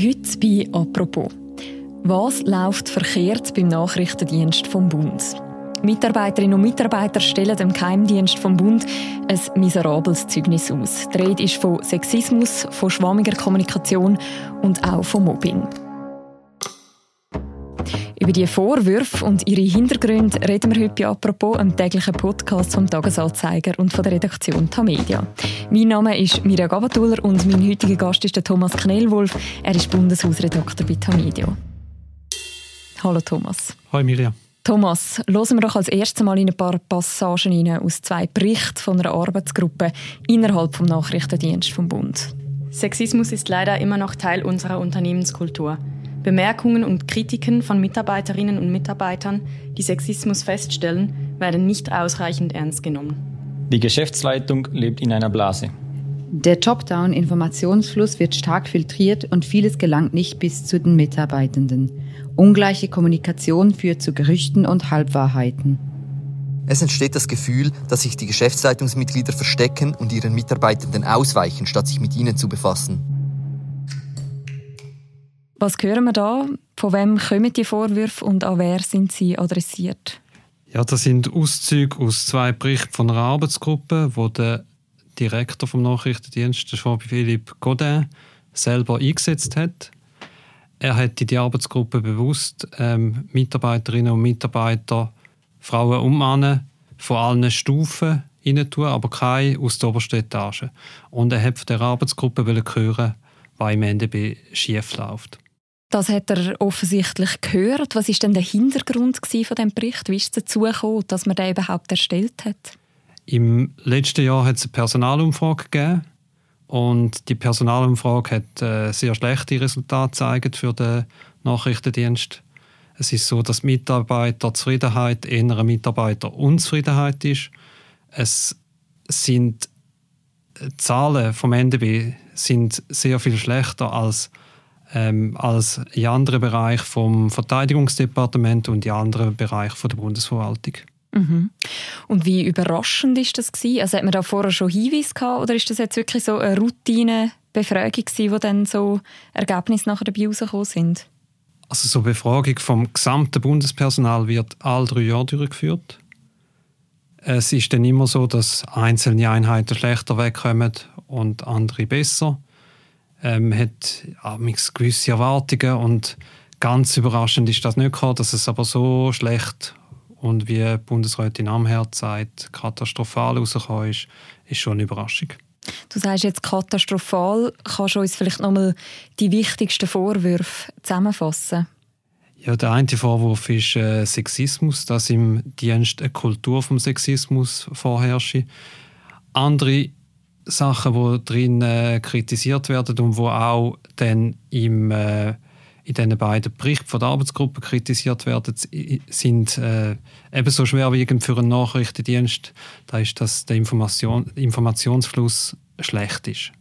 Heute bei «Apropos». Was läuft verkehrt beim Nachrichtendienst vom Bund? Mitarbeiterinnen und Mitarbeiter stellen dem Geheimdienst vom Bund ein miserables Zeugnis aus. Die Rede ist von Sexismus, von schwammiger Kommunikation und auch von Mobbing. Über die Vorwürfe und ihre Hintergründe reden wir heute bei «Apropos», einem täglichen Podcast vom «Tagesanzeiger» und von der Redaktion Tamedia. Mein Name ist Mirja Gabatuller und mein heutiger Gast ist der Thomas Knellwolf. Er ist Bundeshausredakteur bei Tamedia. Hallo Thomas. Hallo Mirja. Thomas, hören wir doch als erstes Mal in ein paar Passagen rein aus zwei Berichten von einer Arbeitsgruppe innerhalb des Nachrichtendienstes vom Bund. Sexismus ist leider immer noch Teil unserer Unternehmenskultur. Bemerkungen und Kritiken von Mitarbeiterinnen und Mitarbeitern, die Sexismus feststellen, werden nicht ausreichend ernst genommen. Die Geschäftsleitung lebt in einer Blase. Der Top-Down-Informationsfluss wird stark filtriert und vieles gelangt nicht bis zu den Mitarbeitenden. Ungleiche Kommunikation führt zu Gerüchten und Halbwahrheiten. Es entsteht das Gefühl, dass sich die Geschäftsleitungsmitglieder verstecken und ihren Mitarbeitenden ausweichen, statt sich mit ihnen zu befassen. Was hören wir da? Von wem kommen die Vorwürfe und an wer sind sie adressiert? Ja, das sind Auszüge aus zwei Berichten von einer Arbeitsgruppe, wo der Direktor vom Nachrichtendienst, Jean-Philippe Godin, selber eingesetzt hat. Er hat in die Arbeitsgruppe bewusst ähm, Mitarbeiterinnen und Mitarbeiter, Frauen und Männer von allen Stufen hinein tun, aber keine aus der obersten Etage. Und er hat von der Arbeitsgruppe hören, was im NDB schief läuft. Das hat er offensichtlich gehört. Was ist denn der Hintergrund von dem Bericht? Wie ist es dazu gekommen, dass man den überhaupt erstellt hat? Im letzten Jahr hat es eine Personalumfrage gegeben und die Personalumfrage hat äh, sehr schlechte Resultate gezeigt für den Nachrichtendienst. Es ist so, dass Mitarbeiterzufriedenheit eher Mitarbeiterunzufriedenheit ist. Es sind äh, Zahlen vom NDB sind sehr viel schlechter als ähm, als in anderen Bereichen vom Verteidigungsdepartement und in anderen Bereichen von der Bundesverwaltung. Mhm. Und wie überraschend ist das gewesen? Also hat man da vorher schon Hinweise gehabt oder ist das jetzt wirklich so eine Routinebefragung gewesen, wo dann so Ergebnisse nachher dabei rausgekommen sind? Also so eine Befragung vom gesamten Bundespersonal wird alle drei Jahre durchgeführt. Es ist dann immer so, dass einzelne Einheiten schlechter wegkommen und andere besser ähm, hat gewisse Erwartungen und ganz überraschend ist das nicht gekommen, dass es aber so schlecht und wie Bundesrätin Amherz sagt, katastrophal rausgekommen ist, ist schon eine Überraschung. Du sagst jetzt katastrophal. Kannst du uns vielleicht nochmal die wichtigsten Vorwürfe zusammenfassen? Ja, der eine Vorwurf ist äh, Sexismus, dass im Dienst eine Kultur vom Sexismus vorherrscht. Andere Sachen, die drin äh, kritisiert werden und wo auch dann im, äh, in diesen beiden Berichten von der Arbeitsgruppe kritisiert werden, sind äh, ebenso schwerwiegend für einen Nachrichtendienst. Da ist, dass der Information, Informationsfluss schlecht ist.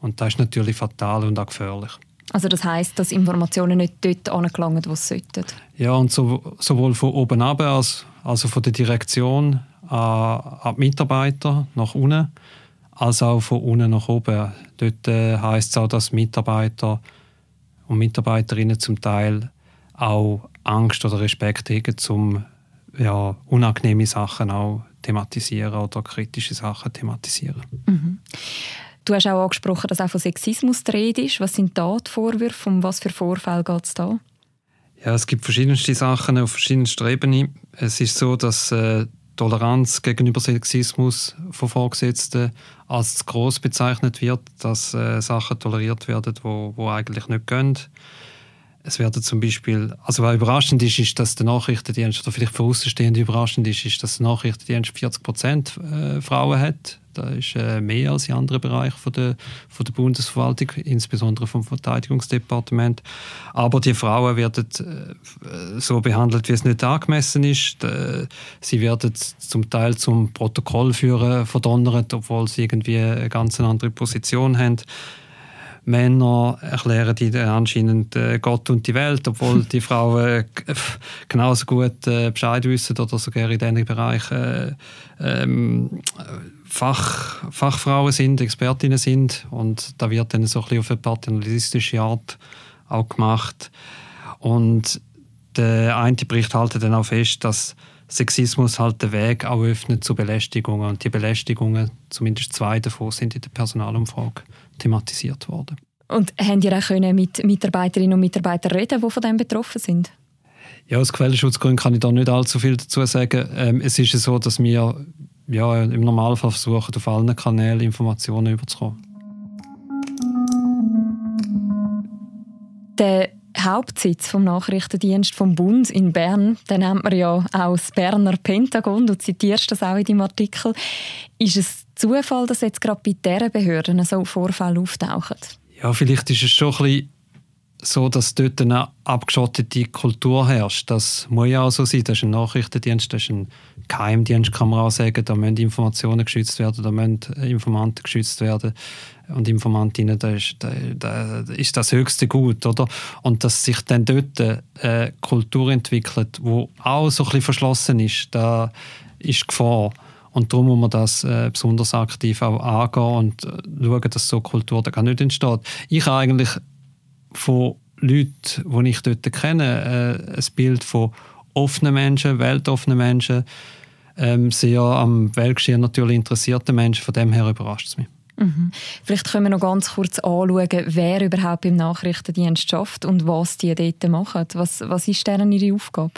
Und das ist natürlich fatal und auch gefährlich. Also das heißt, dass Informationen nicht dort angelangen, wo sie sollten? Ja, und so, sowohl von oben ab, als, also von der Direktion an, an die Mitarbeiter nach unten als auch von unten nach oben. Dort äh, heißt es auch, dass Mitarbeiter und Mitarbeiterinnen zum Teil auch Angst oder Respekt haben, um ja, unangenehme Sachen auch thematisieren oder kritische Sachen thematisieren. Mhm. Du hast auch angesprochen, dass auch von Sexismus die Rede ist. Was sind da die Vorwürfe? Um was für Vorfälle geht es da? Ja, es gibt verschiedenste Sachen auf verschiedensten Ebenen. Es ist so, dass äh, Toleranz gegenüber Sexismus von Vorgesetzten als zu gross bezeichnet wird, dass äh, Sachen toleriert werden, wo, wo eigentlich nicht gehen. Es werden zum Beispiel, also was überraschend ist, ist, dass der Nachrichtendienst, oder vielleicht für Außenstehende überraschend ist, ist, dass der Nachrichtendienst 40 Prozent äh, Frauen hat. Das ist äh, mehr als in anderen Bereichen von der, von der Bundesverwaltung, insbesondere vom Verteidigungsdepartement. Aber die Frauen werden äh, so behandelt, wie es nicht angemessen ist. Sie werden zum Teil zum Protokollführen verdonnert, obwohl sie irgendwie eine ganz andere Position haben. Männer erklären die anscheinend äh, Gott und die Welt, obwohl die Frauen äh, genauso gut äh, Bescheid wissen oder sogar in diesen Bereichen ähm, Fach, Fachfrauen sind, Expertinnen sind. Und da wird dann so ein bisschen auf eine paternalistische Art auch gemacht. Und der eine Bericht hält dann auch fest, dass Sexismus halt den Weg auch öffnet zu Belästigungen. Und die Belästigungen, zumindest zwei davon, sind in der Personalumfrage thematisiert worden. Und haben ihr auch können mit Mitarbeiterinnen und Mitarbeitern reden, die von dem betroffen sind? Ja, aus Quellenschutzgründen kann ich da nicht allzu viel dazu sagen. Ähm, es ist so, dass wir ja, im Normalfall versuchen, auf allen Kanälen Informationen überzukommen. Der Hauptsitz vom Nachrichtendienst vom Bund in Bern, den nennt man ja auch das Berner Pentagon. Du zitierst das auch in deinem Artikel. Ist es Zufall, dass jetzt gerade bei dieser Behörden so Vorfälle auftauchen? Ja, vielleicht ist es schon ein bisschen so, dass dort eine abgeschottete Kultur herrscht. Das muss ja auch so sein. Das ist ein Nachrichtendienst, das ist ein Geheimdienst, kann man auch sagen. Da müssen Informationen geschützt werden, da müssen Informanten geschützt werden. Und Informantinnen, da ist, da, ist das höchste Gut, oder? Und dass sich dann dort eine Kultur entwickelt, wo auch so ein bisschen verschlossen ist, da ist Gefahr. Und darum muss man das äh, besonders aktiv auch angehen und äh, schauen, dass so Kultur da gar nicht entsteht. Ich habe eigentlich von Leuten, die ich dort kenne, äh, ein Bild von offenen Menschen, weltoffenen Menschen, ähm, sehr am Weltgeschehen natürlich interessierten Menschen. Von dem her überrascht es mich. Mhm. Vielleicht können wir noch ganz kurz anschauen, wer überhaupt im Nachrichtendienst schafft und was die dort machen. Was, was ist deren ihre Aufgabe?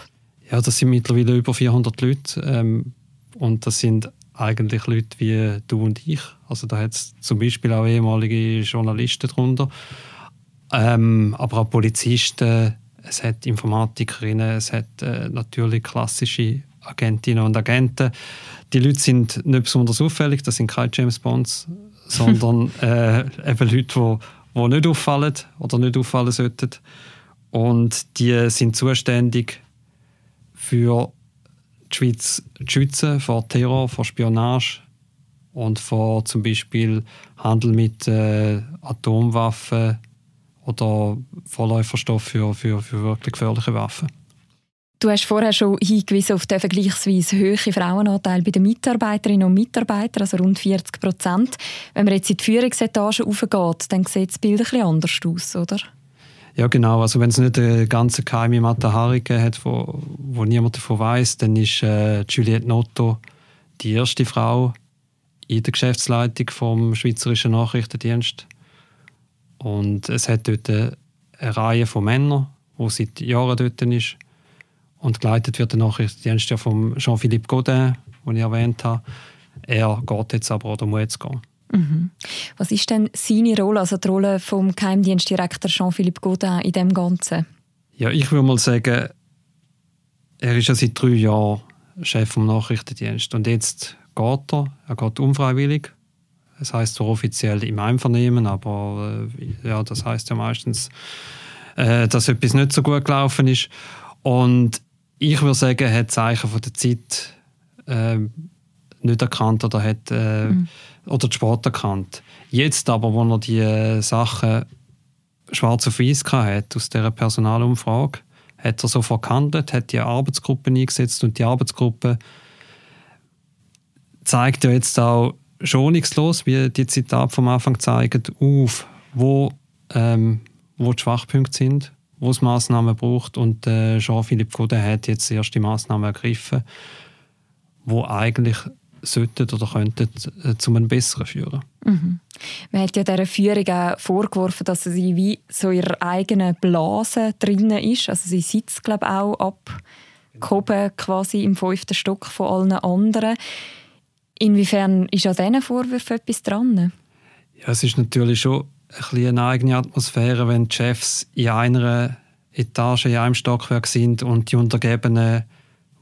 Ja, das sind mittlerweile über 400 Leute ähm, und das sind eigentlich Leute wie du und ich. Also da hat es zum Beispiel auch ehemalige Journalisten darunter, ähm, aber auch Polizisten, es hat Informatikerinnen, es hat äh, natürlich klassische Agentinnen und Agenten. Die Leute sind nicht besonders auffällig, das sind keine James Bonds, sondern äh, eben Leute, die, nicht auffallen oder nicht auffallen sollten. Und die sind zuständig für die Schweiz zu schützen vor Terror, vor Spionage und vor zum Beispiel Handel mit äh, Atomwaffen, oder Vorläuferstoff für, für, für wirklich gefährliche Waffen. Du hast vorher schon hingewiesen auf den vergleichsweise hohen Frauenanteil bei den Mitarbeiterinnen und Mitarbeitern, also rund 40 Prozent. Wenn man jetzt in die Führungsetage aufgeht, dann sieht das Bild ein bisschen anders aus, oder? Ja, genau. Also wenn es nicht eine ganze geheime Matahari hat, wo, wo niemand davon weiß, dann ist äh, Juliette Notto die erste Frau in der Geschäftsleitung vom Schweizerischen Nachrichtendienst. Und es hat dort eine Reihe von Männern, die seit Jahren dort ist. Und geleitet wird der Nachrichtendienst ja von Jean-Philippe Godin, den ich erwähnt habe. Er geht jetzt aber oder muss jetzt gehen. Mhm. Was ist denn seine Rolle, also die Rolle vom Geheimdienstdirektor Jean-Philippe Godin in dem Ganzen? Ja, ich würde mal sagen, er ist ja seit drei Jahren Chef vom Nachrichtendienst und jetzt geht er, er geht unfreiwillig das heißt zwar offiziell im Einvernehmen, aber äh, ja, das heißt ja meistens, äh, dass etwas nicht so gut gelaufen ist. Und ich würde sagen, er hat Zeichen von der Zeit äh, nicht erkannt oder hat äh, mhm. oder den Sport erkannt. Jetzt aber, wo er die äh, Sachen schwarz auf weiß hat aus dieser Personalumfrage, hat er sofort gehandelt, hat die Arbeitsgruppe eingesetzt und die Arbeitsgruppe zeigt ja jetzt auch schonungslos, wie die Zitate vom Anfang zeigen, auf, wo, ähm, wo die Schwachpunkte sind, wo es Massnahmen braucht. Und äh, Jean-Philippe Godin hat jetzt erste Massnahmen ergriffen, wo eigentlich sollten oder könnten äh, zu einem Besseren führen. Mhm. Man hat ja dieser Führung auch vorgeworfen, dass sie wie so ihrer eigenen Blase drinnen ist. Also sie sitzt, glaube ich, auch abgehoben quasi im fünften Stock von allen anderen. Inwiefern ist an diesen Vorwürfen etwas dran? Ja, es ist natürlich schon ein eine eigene Atmosphäre, wenn die Chefs in einer Etage, in einem Stockwerk sind und die Untergebenen,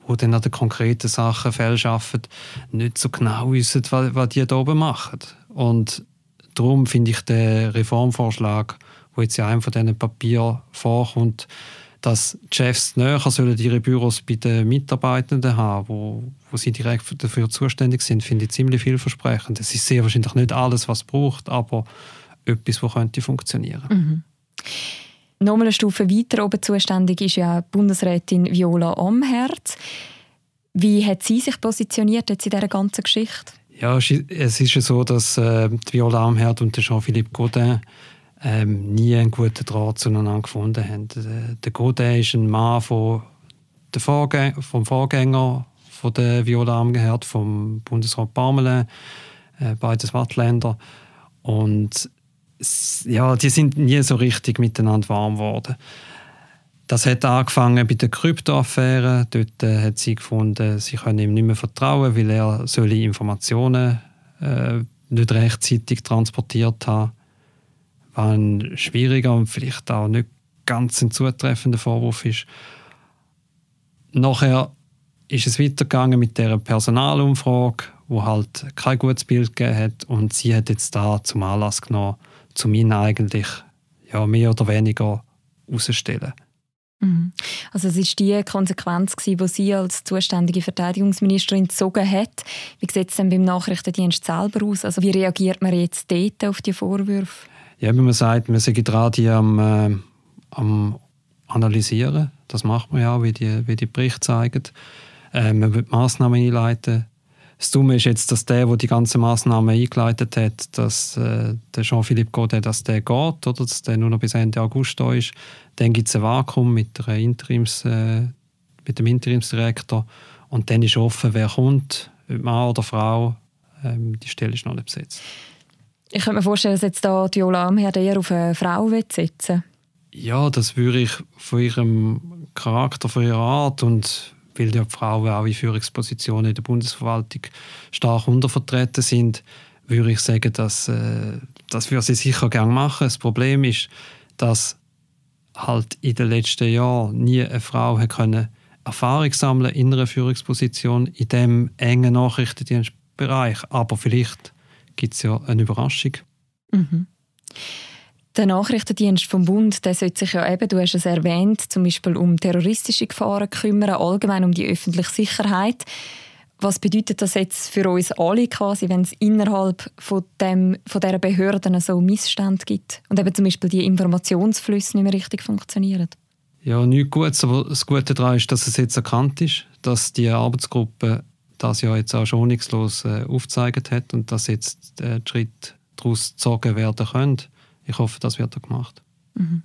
die dann an den konkreten Sachen arbeiten, nicht so genau wissen, was die da oben machen. Und darum finde ich den Reformvorschlag, der jetzt in einem von diesen Papieren vorkommt, dass die Chefs näher sollen ihre Büros bei den Mitarbeitenden haben, wo, wo sie direkt dafür zuständig sind, finde ich ziemlich vielversprechend. Es ist sehr wahrscheinlich nicht alles, was es braucht, aber etwas, das könnte funktionieren. Mhm. Nochmal eine Stufe weiter oben zuständig ist ja Bundesrätin Viola Amherz. Wie hat sie sich positioniert jetzt in dieser ganzen Geschichte? Ja, es ist ja so, dass äh, Viola Amherz und Jean-Philippe Godin ähm, nie einen guten Draht zueinander gefunden haben. Der, der Godet ist ein Mann von der Vorgänger, vom Vorgänger von der Viola Amgehört, vom Bundesrat Parmelin, äh, beides Wattländer. Und ja, die sind nie so richtig miteinander warm geworden. Das hat angefangen bei der Kryptoaffäre. Dort äh, hat sie gefunden, sie können ihm nicht mehr vertrauen, weil er solche Informationen äh, nicht rechtzeitig transportiert hat. War ein schwieriger und vielleicht auch nicht ganz ein zutreffender Vorwurf ist. Nachher ist es weitergegangen mit der Personalumfrage, wo halt kein gutes Bild gegeben hat und sie hat jetzt da zum Anlass genommen, zu ihn eigentlich ja, mehr oder weniger herauszustellen. Mhm. Also es ist die Konsequenz, die sie als zuständige Verteidigungsministerin gezogen hat. Wie sieht es denn beim Nachrichtendienst selber aus? Also wie reagiert man jetzt dort auf die Vorwürfe? Ja, wie man sagt, wir sind gerade hier am, äh, am analysieren. Das macht man ja auch, wie die, wie die Berichte zeigen. Äh, man wird Massnahmen einleiten. Das Dumme ist jetzt, dass der, der die ganzen Massnahmen eingeleitet hat, dass äh, der Jean-Philippe Godet, dass der geht, oder dass der nur noch bis Ende August da ist. Dann gibt es ein Vakuum mit, der Interims, äh, mit dem Interimsdirektor und dann ist offen, wer kommt, ob Mann oder Frau. Ähm, die Stelle ist noch nicht besetzt. Ich könnte mir vorstellen, dass jetzt da Viola Amherd eher auf eine Frau setzen Ja, das würde ich von ihrem Charakter, von ihrer Art und weil die Frauen auch in Führungspositionen in der Bundesverwaltung stark untervertreten sind, würde ich sagen, dass äh, das würde sie sicher gerne machen. Das Problem ist, dass halt in den letzten Jahren nie eine Frau können Erfahrung sammeln in einer Führungsposition in dem engen Nachrichtendienstbereich. Aber vielleicht gibt es ja eine Überraschung. Mhm. Der Nachrichtendienst vom Bund der sollte sich ja eben, du hast es erwähnt, zum Beispiel um terroristische Gefahren kümmern, allgemein um die öffentliche Sicherheit. Was bedeutet das jetzt für uns alle quasi, wenn es innerhalb von, dem, von dieser Behörden so Missstände gibt und eben zum Beispiel die Informationsflüsse nicht mehr richtig funktionieren? Ja, nichts Gutes, aber das Gute daran ist, dass es jetzt erkannt ist, dass die Arbeitsgruppe das ja jetzt auch schonungslos äh, aufgezeigt hat und dass jetzt äh, Schritt daraus gezogen werden können. Ich hoffe, das wird auch gemacht. Mhm.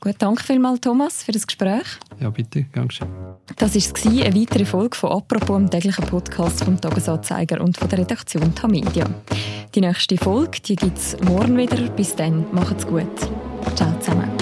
Gut, danke vielmals, Thomas, für das Gespräch. Ja, bitte, Dankeschön. Das war eine weitere Folge von «Apropos», dem täglichen Podcast vom «Tagesanzeiger» und von der Redaktion Tamedia. Die nächste Folge gibt es morgen wieder. Bis dann, macht's gut. Ciao zusammen.